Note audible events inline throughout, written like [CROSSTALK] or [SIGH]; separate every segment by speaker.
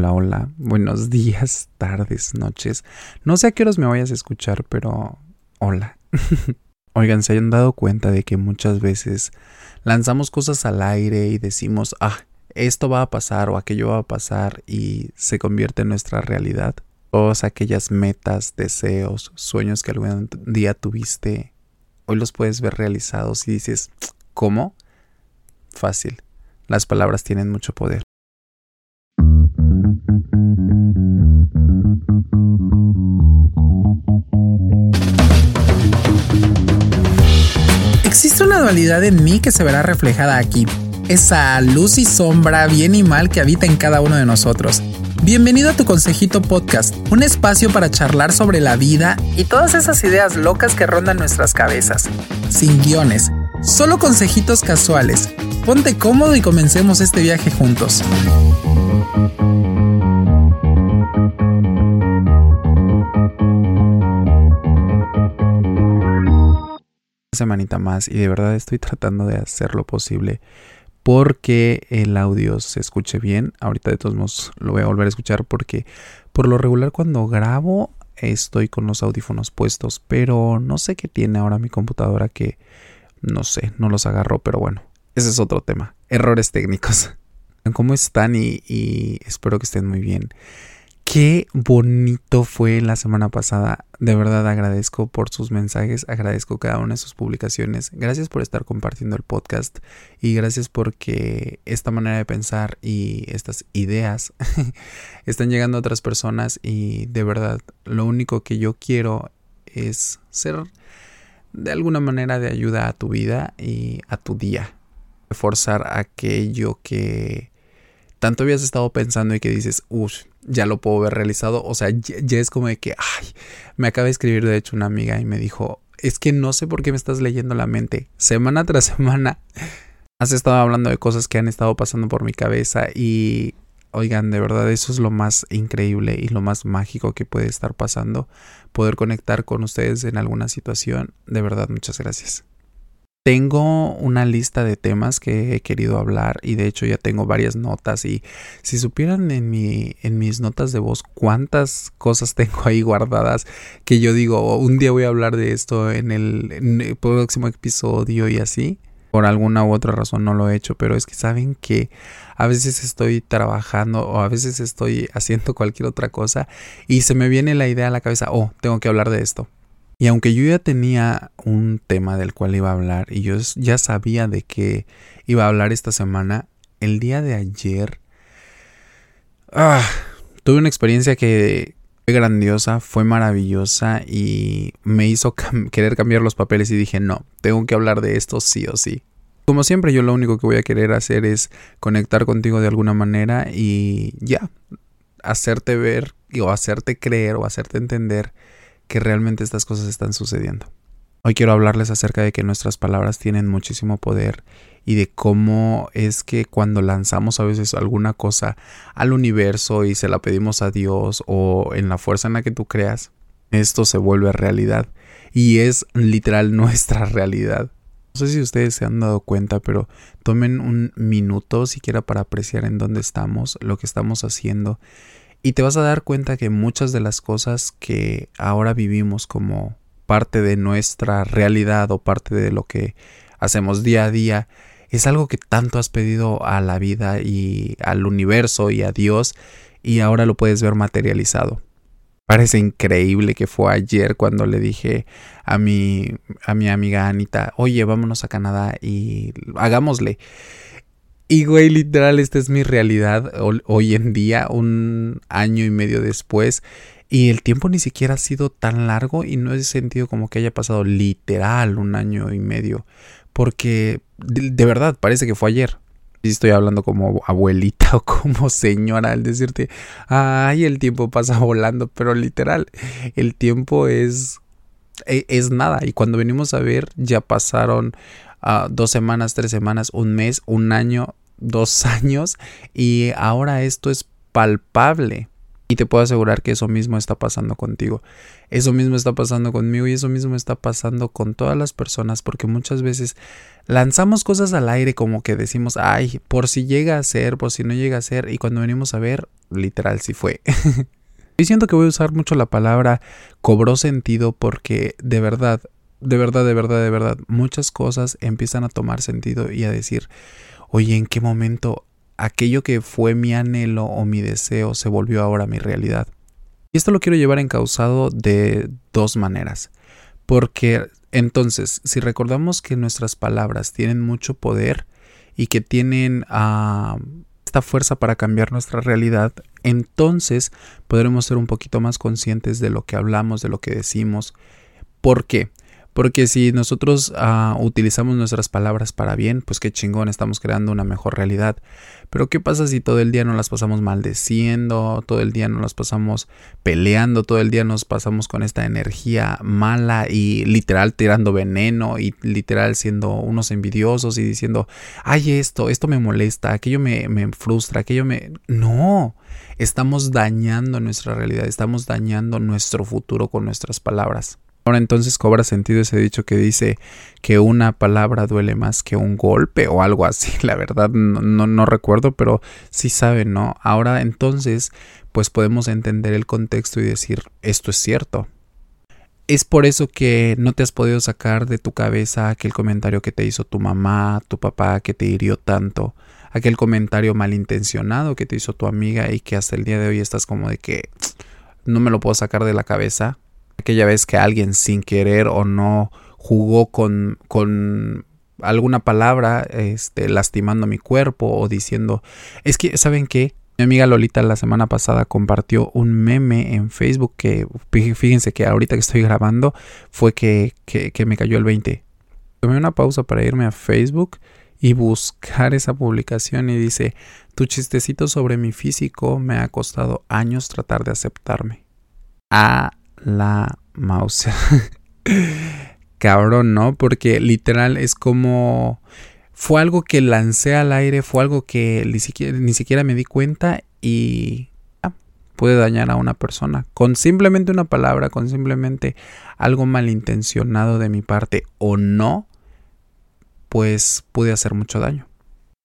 Speaker 1: Hola, hola, buenos días, tardes, noches. No sé a qué horas me vayas a escuchar, pero hola. [LAUGHS] Oigan, se hayan dado cuenta de que muchas veces lanzamos cosas al aire y decimos, ah, esto va a pasar o aquello va a pasar y se convierte en nuestra realidad. Todas aquellas metas, deseos, sueños que algún día tuviste, hoy los puedes ver realizados y dices, ¿cómo? Fácil. Las palabras tienen mucho poder.
Speaker 2: Dualidad en mí que se verá reflejada aquí. Esa luz y sombra, bien y mal que habita en cada uno de nosotros. Bienvenido a tu Consejito Podcast, un espacio para charlar sobre la vida y todas esas ideas locas que rondan nuestras cabezas. Sin guiones, solo consejitos casuales. Ponte cómodo y comencemos este viaje juntos.
Speaker 1: Semanita más y de verdad estoy [LAUGHS] tratando de hacer lo posible porque el audio se escuche bien. Ahorita de todos modos lo voy a volver a escuchar porque por lo regular cuando grabo estoy con los audífonos puestos, pero no sé qué tiene ahora mi computadora que no sé, no los agarró, pero bueno, ese es otro tema. Errores técnicos. [LAUGHS] ¿Cómo están? Y, y espero que estén muy bien. Qué bonito fue la semana pasada. De verdad agradezco por sus mensajes, agradezco cada una de sus publicaciones. Gracias por estar compartiendo el podcast y gracias porque esta manera de pensar y estas ideas [LAUGHS] están llegando a otras personas y de verdad lo único que yo quiero es ser de alguna manera de ayuda a tu vida y a tu día. Forzar aquello que tanto habías estado pensando y que dices, uff, ya lo puedo ver realizado. O sea, ya, es como de que, ay, me acaba de escribir de hecho una amiga y me dijo, es que no sé por qué me estás leyendo la mente. Semana tras [LAUGHS] semana has estado hablando de cosas que han estado pasando por mi cabeza y, oigan, de verdad eso es lo más increíble y lo más mágico que puede estar pasando. Poder conectar con ustedes en alguna situación. De verdad, muchas gracias. Tengo una lista de temas que he querido hablar y de hecho ya tengo varias notas y si supieran en, mi, en mis notas de voz cuántas cosas [LAUGHS] tengo ahí guardadas que yo digo un día voy a hablar de esto en el, en el próximo episodio y así. Por alguna u otra razón no lo he hecho, pero es que saben que a veces estoy trabajando o a veces estoy haciendo cualquier otra cosa y se me viene la idea a la cabeza, oh, tengo que hablar de esto y aunque yo ya tenía un tema del cual iba a hablar y yo ya sabía de qué iba a hablar esta semana, el día de ayer ah, tuve una experiencia que fue grandiosa, fue maravillosa y me hizo querer cambiar los papeles y dije, no, tengo que hablar de esto sí o sí. Como siempre, yo lo único que voy a querer hacer es conectar contigo de alguna manera y ya, hacerte ver o hacerte creer o hacerte entender que realmente estas cosas están sucediendo. Hoy quiero hablarles acerca de que nuestras palabras tienen muchísimo poder y de cómo es que cuando lanzamos a veces alguna cosa al universo y se la pedimos a Dios o en la fuerza en la que tú creas, esto se vuelve realidad y es literal [LAUGHS] nuestra realidad. No sé si ustedes se han dado cuenta, pero tomen un minuto siquiera para apreciar en dónde estamos, lo que estamos haciendo y te vas a dar cuenta que muchas de las cosas que ahora vivimos como parte de nuestra realidad o parte de lo que hacemos día a día es algo que tanto has pedido a la vida y al universo y a Dios y ahora lo puedes ver materializado. Parece increíble que fue ayer cuando le dije a mi, a mi amiga Anita, oye, vámonos a Canadá y hagámosle. Y güey, literal, esta es mi realidad hoy en día, un año y medio después. Y el tiempo ni siquiera ha sido tan largo y no he sentido como que haya pasado literal un año y medio. Porque de, verdad parece que fue ayer. Y estoy hablando como abuelita [LAUGHS] o como señora al decirte, ay, el tiempo pasa volando, pero literal, el tiempo es, e, es, nada. Y cuando venimos a ver, ya pasaron dos semanas, tres semanas, un mes, un año, dos [LAUGHS] años y ahora esto es palpable. Y te puedo asegurar que eso mismo está pasando contigo. Eso mismo está pasando conmigo y eso mismo está pasando con todas las personas porque muchas veces lanzamos cosas al aire como que decimos, ay, por si llega a ser, por si no llega a ser y cuando venimos a ver, literal sí fue. [LAUGHS] y siento que voy a usar mucho la palabra cobró sentido porque de verdad, de verdad, de verdad, de verdad, muchas cosas empiezan a tomar sentido y a decir, oye, ¿en qué momento aquello que fue mi anhelo o mi deseo se volvió ahora mi realidad. Y esto lo quiero llevar encausado de dos maneras. Porque entonces, si recordamos que nuestras palabras tienen mucho poder y que tienen ah, esta fuerza para cambiar nuestra realidad, entonces podremos ser un poquito más conscientes de lo que hablamos, de lo que decimos. ¿Por qué? Porque si nosotros ah, utilizamos nuestras palabras para bien, pues qué chingón, estamos creando una mejor realidad. Pero ¿qué pasa si todo el día nos las pasamos maldeciendo, todo el día nos las pasamos peleando, todo el día nos pasamos con esta energía mala y literal tirando veneno y literal siendo unos envidiosos y diciendo, ay esto, esto me molesta, aquello me, me frustra, aquello me... No, estamos dañando nuestra realidad, estamos dañando nuestro futuro con nuestras palabras. Ahora entonces cobra sentido ese dicho que dice que una palabra duele más que un golpe o algo así. [LAUGHS] La verdad no, recuerdo, pero sí saben, ¿no? Ahora entonces pues podemos entender el contexto y decir esto es cierto. Es por eso que no te has podido sacar de tu cabeza aquel comentario que te hizo tu mamá, tu papá, que te hirió tanto, aquel comentario malintencionado que te hizo tu amiga y que hasta el día de hoy estás como de que no me lo puedo sacar de la cabeza aquella vez que alguien sin querer o no jugó con, con alguna palabra, este, lastimando mi cuerpo o diciendo, es que, ¿saben qué? Mi amiga Lolita la semana pasada compartió un meme en Facebook que, fíjense que ahorita que estoy grabando, fue que, que, que me cayó el 20. Tomé una pausa para irme a Facebook y buscar esa publicación y dice, tu chistecito sobre mi físico me ha costado años tratar de aceptarme. Ah, la mouse. [LAUGHS] Cabrón, ¿no? Porque literal es como... Fue algo que lancé al aire, fue algo que ni siquiera, ni siquiera me di cuenta y puede dañar a una persona. Con simplemente una palabra, con simplemente algo malintencionado de mi parte o no, pues pude hacer mucho daño.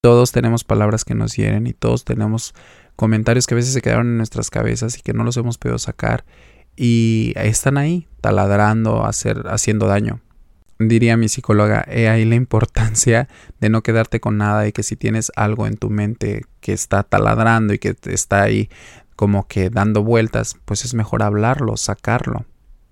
Speaker 1: Todos tenemos palabras que nos hieren y todos tenemos comentarios que a veces se quedaron en nuestras cabezas y que no los hemos podido sacar y están ahí taladrando, hacer, haciendo daño. Diría mi psicóloga, he ahí la importancia de no quedarte con nada y que si tienes algo en tu mente que está taladrando y que está ahí como que dando vueltas, pues es mejor hablarlo, sacarlo.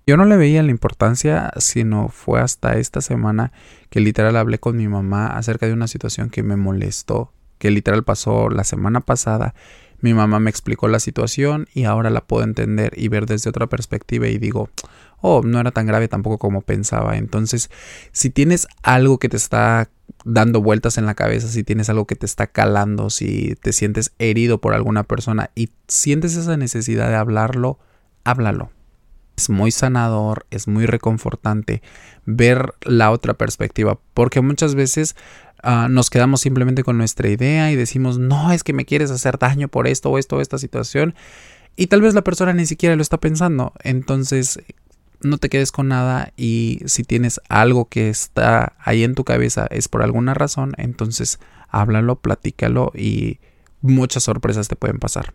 Speaker 1: Yo no le veía la importancia, sino fue hasta esta semana que literal hablé con mi mamá acerca de una situación que me molestó, que literal pasó la semana pasada mi mamá me explicó la situación y ahora la puedo entender y ver desde otra perspectiva y digo, oh, no era tan grave tampoco como pensaba. Entonces, si tienes algo que te está dando vueltas en la cabeza, si tienes algo que te está calando, si te sientes herido por alguna persona y sientes esa necesidad de hablarlo, háblalo. Es muy sanador, es muy reconfortante ver la otra perspectiva, porque muchas veces Ah, nos quedamos simplemente con nuestra idea y decimos, no, es que me quieres hacer daño por esto o esto o esta situación. Y tal vez la persona ni siquiera lo está pensando. Entonces, no te quedes con nada y si tienes algo que está ahí en tu cabeza es por alguna razón, entonces háblalo, platícalo y muchas sorpresas te pueden pasar.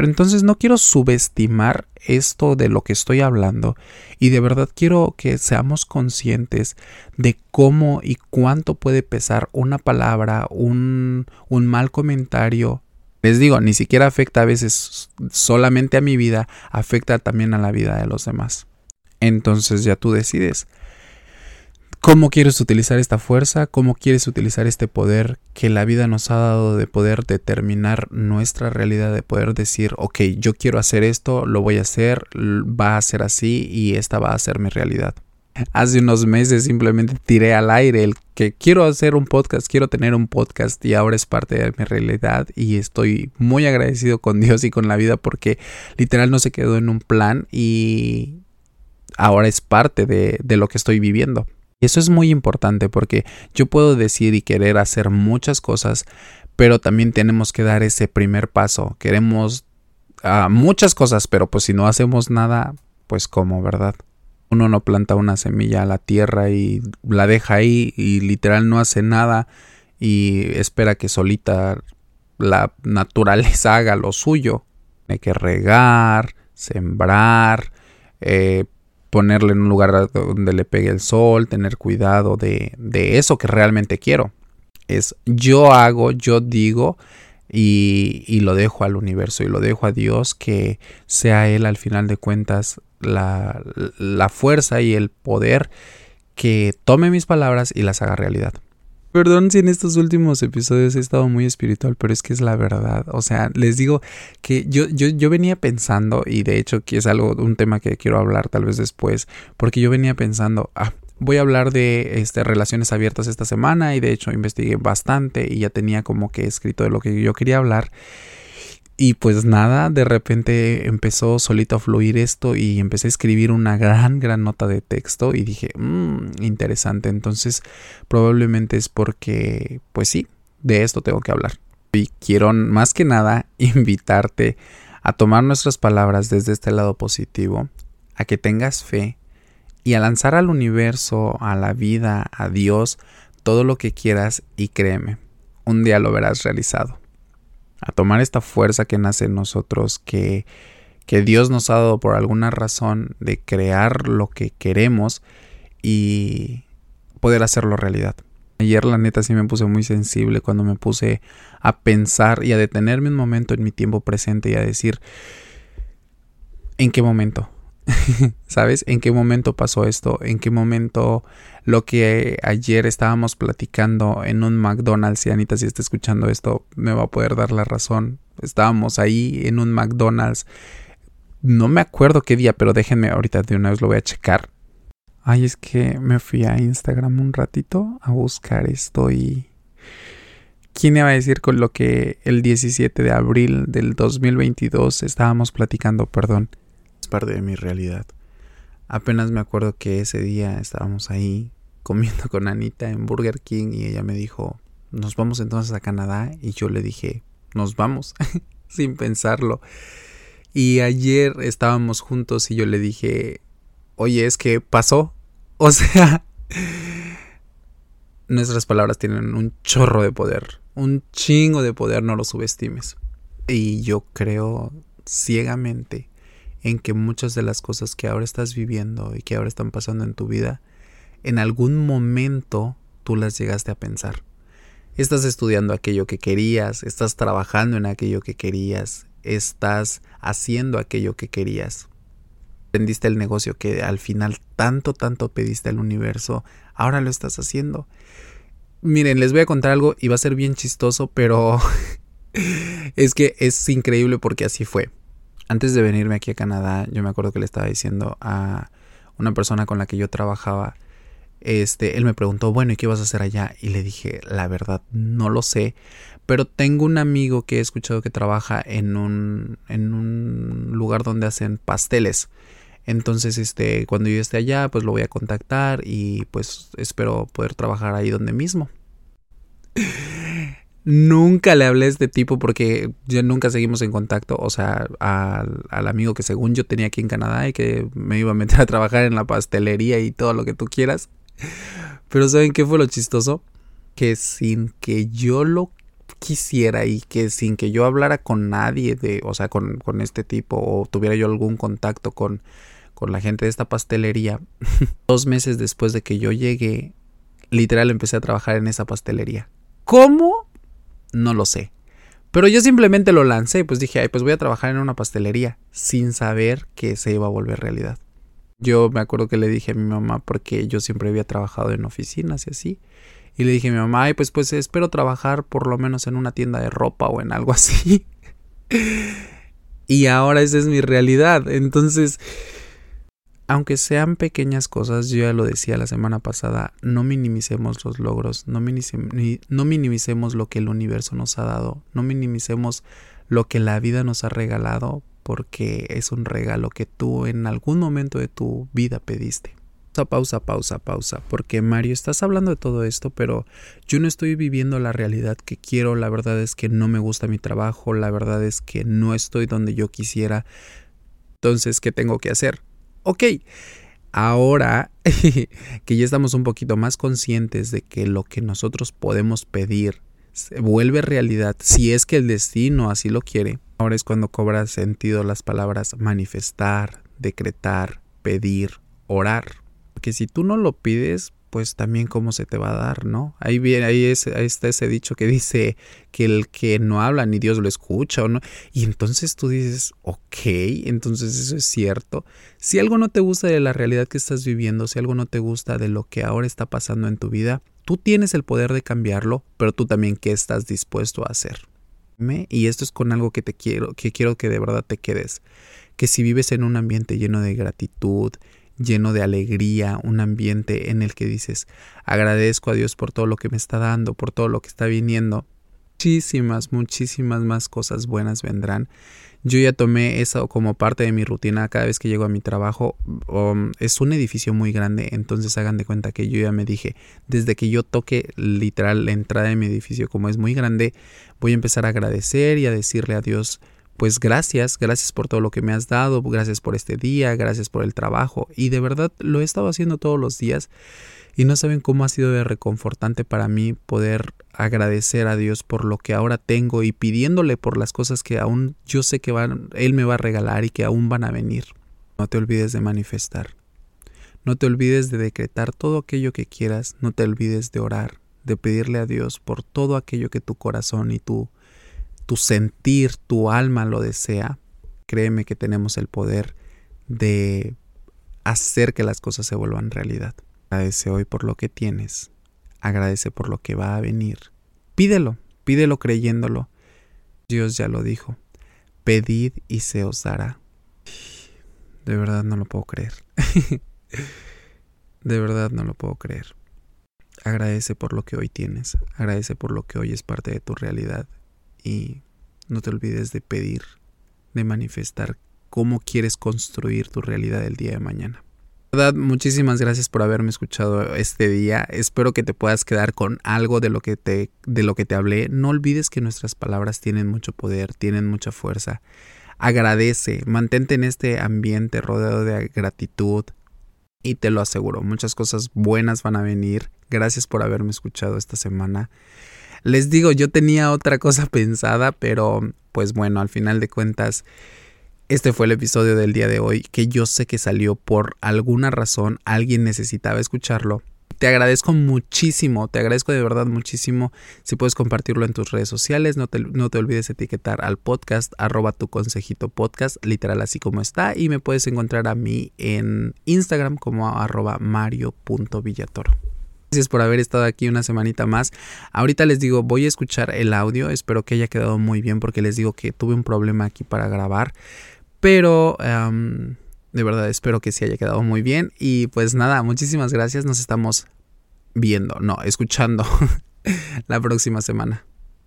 Speaker 1: Pero entonces no quiero subestimar esto de lo que estoy hablando y de verdad quiero que seamos conscientes de cómo y cuánto puede pesar una palabra, un, un mal comentario. Les digo, ni siquiera afecta a veces solamente a mi vida, afecta también a la vida de los demás. Entonces ya tú decides cómo quieres utilizar esta fuerza, cómo quieres utilizar este poder que la vida nos ha dado de poder determinar nuestra realidad, de poder decir, ok, yo quiero hacer esto, lo voy a hacer, va a ser así y esta va a ser mi realidad. Hace unos meses simplemente tiré al aire el que quiero hacer un podcast, quiero tener un podcast y ahora es parte de mi realidad y estoy muy agradecido con Dios y con la vida porque literal no se quedó en un plan y ahora es parte de, de lo que estoy viviendo. Y eso es muy importante porque yo puedo decir y querer hacer muchas cosas, pero también tenemos que dar ese primer paso. Queremos a muchas cosas, pero pues si no hacemos nada, pues como, ¿verdad? Uno no planta una semilla a la tierra y la deja ahí y literal no hace nada y espera que solita la naturaleza [LAUGHS] haga lo suyo. Hay que regar, sembrar, eh, ponerle en un lugar donde le pegue el sol, tener cuidado de, de eso que realmente quiero. Es yo hago, yo digo y, y, lo dejo al universo y lo dejo a Dios que sea Él al final de cuentas la, la fuerza y el poder que tome mis palabras y las haga realidad. Perdón si en estos últimos episodios he estado muy espiritual, pero es que es la verdad. O sea, les digo que yo, yo, yo venía pensando, y de hecho que es algo, un tema que quiero hablar tal vez después, porque yo venía pensando, ah, voy a hablar de este, relaciones abiertas esta semana, y de hecho investigué bastante y ya tenía como que escrito de lo que yo quería hablar. Y pues nada, de repente empezó solito a fluir esto y empecé a escribir una gran, gran nota de texto y dije, mmm, interesante. Entonces probablemente es porque, pues sí, de esto tengo que hablar. Y quiero más que nada [LAUGHS] invitarte a tomar nuestras palabras desde este lado positivo, a que tengas fe y a lanzar al universo, a la vida, a Dios, todo lo que quieras y créeme, un día lo verás realizado a tomar esta fuerza que nace en nosotros, que, que Dios nos ha dado por alguna razón de crear lo que queremos y poder hacerlo realidad. Ayer la neta sí me puse muy sensible cuando me puse a pensar y a detenerme un momento en mi tiempo presente y a decir, ¿en qué momento? [LAUGHS] ¿Sabes? ¿En qué momento pasó esto? ¿En qué momento lo que ayer estábamos platicando en un McDonald's? Y Anita, si está escuchando esto, me va a poder dar la razón. Estábamos ahí en un McDonald's. No me acuerdo qué día, pero déjenme ahorita de una vez lo voy a checar. Ay, es que me fui a Instagram un ratito a buscar esto y... ¿Quién iba a decir con lo que el 17 de abril del 2022 estábamos platicando, perdón? Parte de mi realidad. Apenas me acuerdo que ese día estábamos ahí comiendo con Anita en Burger King y ella me dijo, nos vamos entonces a Canadá y yo le dije, nos vamos, [LAUGHS] sin pensarlo. Y ayer estábamos juntos y yo le dije, oye, es que pasó. [LAUGHS] O sea, nuestras palabras tienen un chorro de poder, un chingo de poder, no lo subestimes. Y yo creo ciegamente en que muchas de las cosas que ahora estás viviendo y que ahora están pasando en tu vida, en algún momento tú las llegaste a pensar. Estás estudiando aquello que querías, estás trabajando en aquello que querías, estás haciendo aquello que querías. Aprendiste el negocio que al final tanto, tanto pediste al universo, ahora lo estás haciendo. Miren, les voy a contar algo y va a ser bien chistoso, pero [LAUGHS] es que es increíble porque así fue antes de venirme aquí a Canadá, yo me acuerdo que le estaba diciendo a una persona con la que yo trabajaba, este, él me preguntó, bueno, ¿y qué vas a hacer allá? Y le dije, la verdad, no lo sé, pero tengo un amigo que he escuchado que trabaja en un, en un lugar donde hacen pasteles. Entonces, este, cuando yo esté allá, pues lo voy a contactar y pues espero poder trabajar ahí donde mismo. Nunca le hablé a este tipo porque ya nunca seguimos en contacto. O sea, al, al, amigo que según yo tenía aquí en Canadá y que me iba a meter a trabajar en la pastelería y todo lo que tú quieras. Pero ¿saben qué fue lo chistoso? Que sin que yo lo quisiera y que sin que yo hablara con nadie de, o sea, con, con este tipo o tuviera yo algún contacto con, con la gente de esta pastelería, [LAUGHS] dos meses después de que yo llegué, literal empecé a trabajar en esa pastelería. ¿Cómo? No lo sé. Pero yo simplemente lo lancé, pues dije, ay, pues voy a trabajar en una pastelería, sin saber que se iba a volver realidad. Yo me acuerdo que le dije a mi mamá, porque yo siempre había trabajado en oficinas y así. Y le dije a mi mamá, ay, pues, pues espero trabajar por lo menos en una tienda de ropa o en algo así. [LAUGHS] y ahora esa es mi realidad. Entonces, aunque sean pequeñas cosas, yo ya lo decía la semana pasada, no minimicemos los logros, no, minimicemos lo que el universo nos ha dado, no minimicemos lo que la vida nos ha regalado, porque es un regalo que tú en algún momento de tu vida pediste. Pausa, pausa, pausa, pausa, porque Mario, estás hablando de todo esto, pero yo no estoy viviendo la realidad que quiero, la verdad es que no me gusta mi trabajo, la verdad es que no estoy donde yo quisiera, entonces, ¿qué tengo que hacer? Ok, ahora [LAUGHS] que ya estamos un poquito más conscientes de que lo que nosotros podemos pedir se vuelve realidad, si es que el destino así lo quiere, ahora es cuando cobra sentido las palabras manifestar, decretar, pedir, orar. Porque si tú no lo pides, pues también cómo se te va a dar, ¿no? Ahí viene, ahí, es, está ese dicho que dice que el que no habla ni Dios lo escucha, ¿o no? Y entonces tú dices, ok, entonces eso es cierto. Si algo no te gusta de la realidad que estás viviendo, si algo no te gusta de lo que ahora está pasando en tu vida, tú tienes el poder de cambiarlo, pero tú también qué estás dispuesto a hacer. Y esto es con algo que te quiero, que quiero que de verdad te quedes. Que si vives en un ambiente lleno de gratitud, lleno de alegría, un ambiente en el que dices, agradezco a Dios por todo lo que me está dando, por todo lo que está viniendo. Muchísimas, muchísimas más cosas buenas vendrán. Yo ya tomé eso como parte de mi rutina cada vez que llego a mi trabajo. Um, es un edificio muy grande, entonces hagan de cuenta que yo ya me dije, desde que yo toque literal la entrada de mi edificio, como es muy grande, voy a empezar a agradecer y a decirle a Dios pues gracias, gracias por todo lo que me has dado, gracias por este día, gracias por el trabajo. Y de verdad lo he estado haciendo todos los días y no saben cómo ha sido de reconfortante para mí poder agradecer a Dios por lo que ahora tengo y pidiéndole por las cosas que aún yo sé que van, Él me va a regalar y que aún van a venir. No te olvides de manifestar. No te olvides de decretar todo aquello que quieras. No te olvides de orar, de pedirle a Dios por todo aquello que tu corazón y tu tu sentir, tu alma lo desea, créeme que tenemos el poder de hacer que las cosas se vuelvan realidad. Agradece hoy por lo que tienes, agradece por lo que va a venir. Pídelo, pídelo creyéndolo. Dios ya lo dijo, pedid y se os dará. De verdad no lo puedo creer. [LAUGHS] de verdad no lo puedo creer. Agradece por lo que hoy tienes, agradece por lo que hoy es parte de tu realidad y no te olvides de pedir, de manifestar cómo quieres construir tu realidad el día de mañana. muchísimas gracias por haberme escuchado este día. Espero que te puedas quedar con algo de lo que te de lo que te hablé. No olvides que nuestras palabras tienen mucho poder, tienen mucha fuerza. Agradece, mantente en este ambiente rodeado de gratitud y te lo aseguro, muchas cosas buenas van a venir. Gracias por haberme escuchado esta semana. Les digo, yo tenía otra cosa pensada, pero pues bueno, al final de cuentas, este fue el episodio del día de hoy que yo sé que salió por alguna razón, alguien necesitaba escucharlo. Te agradezco muchísimo, te agradezco de verdad muchísimo si puedes compartirlo en tus redes sociales, no te, no te olvides etiquetar al podcast, arroba tu consejito podcast, literal así como está, y me puedes encontrar a mí en Instagram como arroba mario.villatoro. Gracias por haber estado aquí una semanita más. Ahorita les digo, voy a escuchar el audio. Espero que haya quedado muy bien porque les digo que tuve un problema aquí para grabar. Pero de verdad espero que sí haya quedado muy bien. Y pues nada, muchísimas gracias. Nos estamos viendo, no, escuchando [LAUGHS] la próxima semana.